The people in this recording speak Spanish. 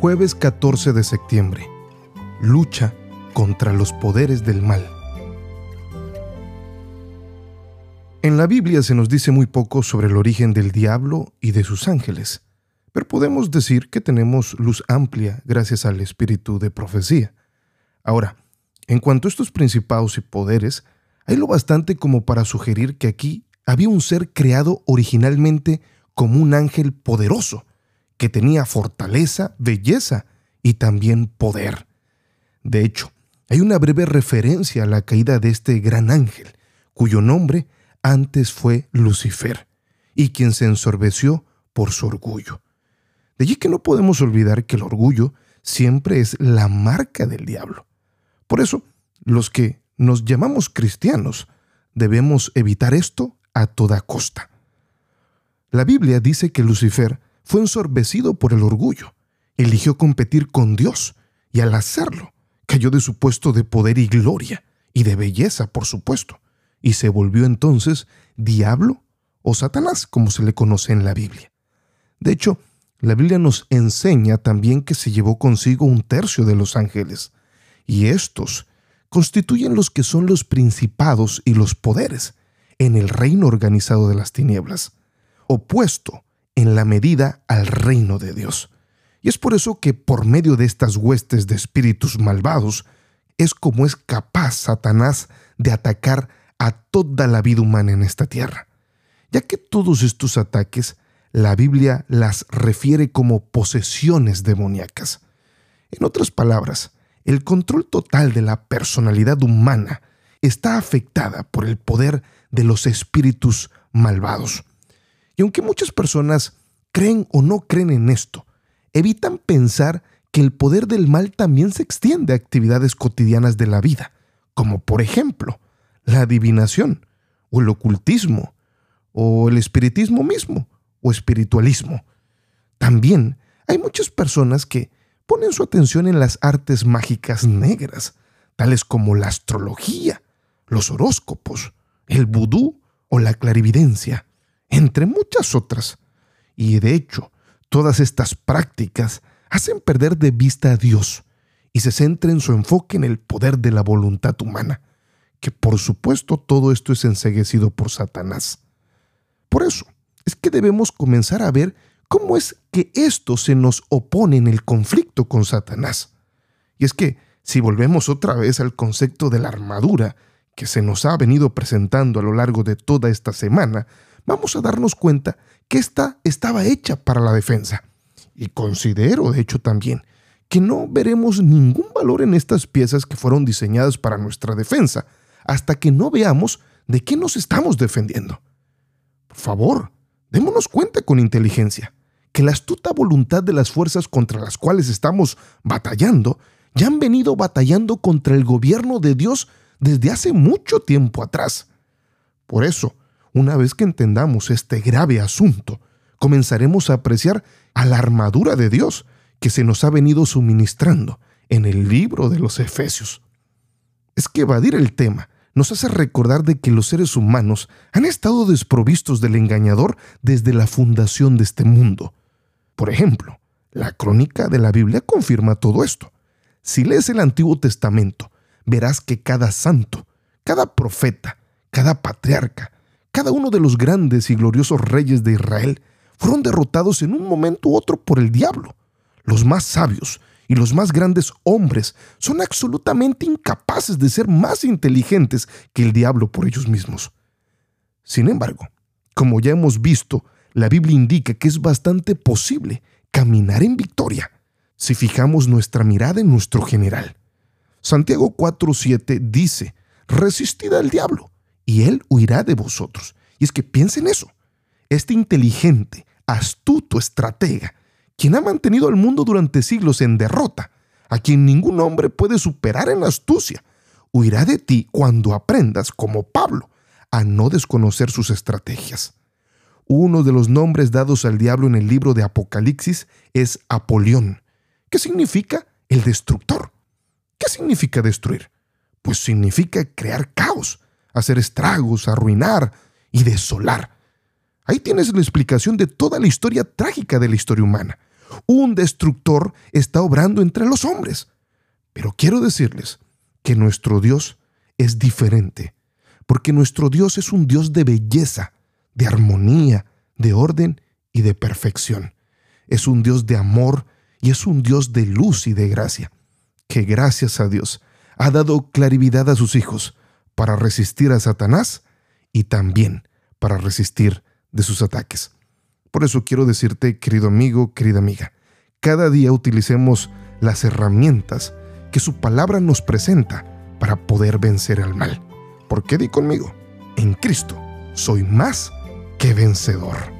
Jueves 14 de septiembre. Lucha contra los poderes del mal. En la Biblia se nos dice muy poco sobre el origen del diablo y de sus ángeles, pero podemos decir que tenemos luz amplia gracias al espíritu de profecía. Ahora, en cuanto a estos principados y poderes, hay lo bastante como para sugerir que aquí había un ser creado originalmente como un ángel poderoso, que tenía fortaleza, belleza y también poder. De hecho, hay una breve referencia a la caída de este gran ángel, cuyo nombre antes fue Lucifer, y quien se ensorbeció por su orgullo. De allí que no podemos olvidar que el orgullo siempre es la marca del diablo. Por eso, los que nos llamamos cristianos debemos evitar esto a toda costa. La Biblia dice que Lucifer fue ensorbecido por el orgullo, eligió competir con Dios y al hacerlo cayó de su puesto de poder y gloria y de belleza, por supuesto y se volvió entonces diablo o Satanás, como se le conoce en la Biblia. De hecho, la Biblia nos enseña también que se llevó consigo un tercio de los ángeles, y estos constituyen los que son los principados y los poderes en el reino organizado de las tinieblas, opuesto en la medida al reino de Dios. Y es por eso que por medio de estas huestes de espíritus malvados es como es capaz Satanás de atacar a toda la vida humana en esta tierra, ya que todos estos ataques la Biblia las refiere como posesiones demoníacas. En otras palabras, el control total de la personalidad humana está afectada por el poder de los espíritus malvados. Y aunque muchas personas creen o no creen en esto, evitan pensar que el poder del mal también se extiende a actividades cotidianas de la vida, como por ejemplo, la adivinación, o el ocultismo, o el espiritismo mismo, o espiritualismo. También hay muchas personas que ponen su atención en las artes mágicas negras, tales como la astrología, los horóscopos, el vudú o la clarividencia, entre muchas otras. Y de hecho, todas estas prácticas hacen perder de vista a Dios y se centran su enfoque en el poder de la voluntad humana que por supuesto todo esto es enseguecido por Satanás. Por eso es que debemos comenzar a ver cómo es que esto se nos opone en el conflicto con Satanás. Y es que si volvemos otra vez al concepto de la armadura que se nos ha venido presentando a lo largo de toda esta semana, vamos a darnos cuenta que esta estaba hecha para la defensa. Y considero, de hecho, también que no veremos ningún valor en estas piezas que fueron diseñadas para nuestra defensa, hasta que no veamos de qué nos estamos defendiendo. Por favor, démonos cuenta con inteligencia que la astuta voluntad de las fuerzas contra las cuales estamos batallando ya han venido batallando contra el gobierno de Dios desde hace mucho tiempo atrás. Por eso, una vez que entendamos este grave asunto, comenzaremos a apreciar a la armadura de Dios que se nos ha venido suministrando en el libro de los Efesios. Es que evadir el tema nos hace recordar de que los seres humanos han estado desprovistos del engañador desde la fundación de este mundo. Por ejemplo, la crónica de la Biblia confirma todo esto. Si lees el Antiguo Testamento, verás que cada santo, cada profeta, cada patriarca, cada uno de los grandes y gloriosos reyes de Israel fueron derrotados en un momento u otro por el diablo. Los más sabios y los más grandes hombres son absolutamente incapaces de ser más inteligentes que el diablo por ellos mismos. Sin embargo, como ya hemos visto, la Biblia indica que es bastante posible caminar en victoria si fijamos nuestra mirada en nuestro general. Santiago 4:7 dice, resistid al diablo y él huirá de vosotros. Y es que piensen eso. Este inteligente, astuto estratega quien ha mantenido al mundo durante siglos en derrota, a quien ningún hombre puede superar en astucia, huirá de ti cuando aprendas, como Pablo, a no desconocer sus estrategias. Uno de los nombres dados al diablo en el libro de Apocalipsis es Apolión, que significa el destructor. ¿Qué significa destruir? Pues significa crear caos, hacer estragos, arruinar y desolar. Ahí tienes la explicación de toda la historia trágica de la historia humana Un destructor está obrando entre los hombres. Pero quiero decirles que nuestro Dios es diferente, porque nuestro Dios es un Dios de belleza, de armonía, de orden y de perfección. Es un Dios de amor y es un Dios de luz y de gracia, que gracias a Dios ha dado claridad a sus hijos para resistir a Satanás y también para resistir de sus ataques. Por eso quiero decirte, querido amigo, querida amiga, cada día utilicemos las herramientas que su palabra nos presenta para poder vencer al mal. Porque di conmigo, en Cristo soy más que vencedor.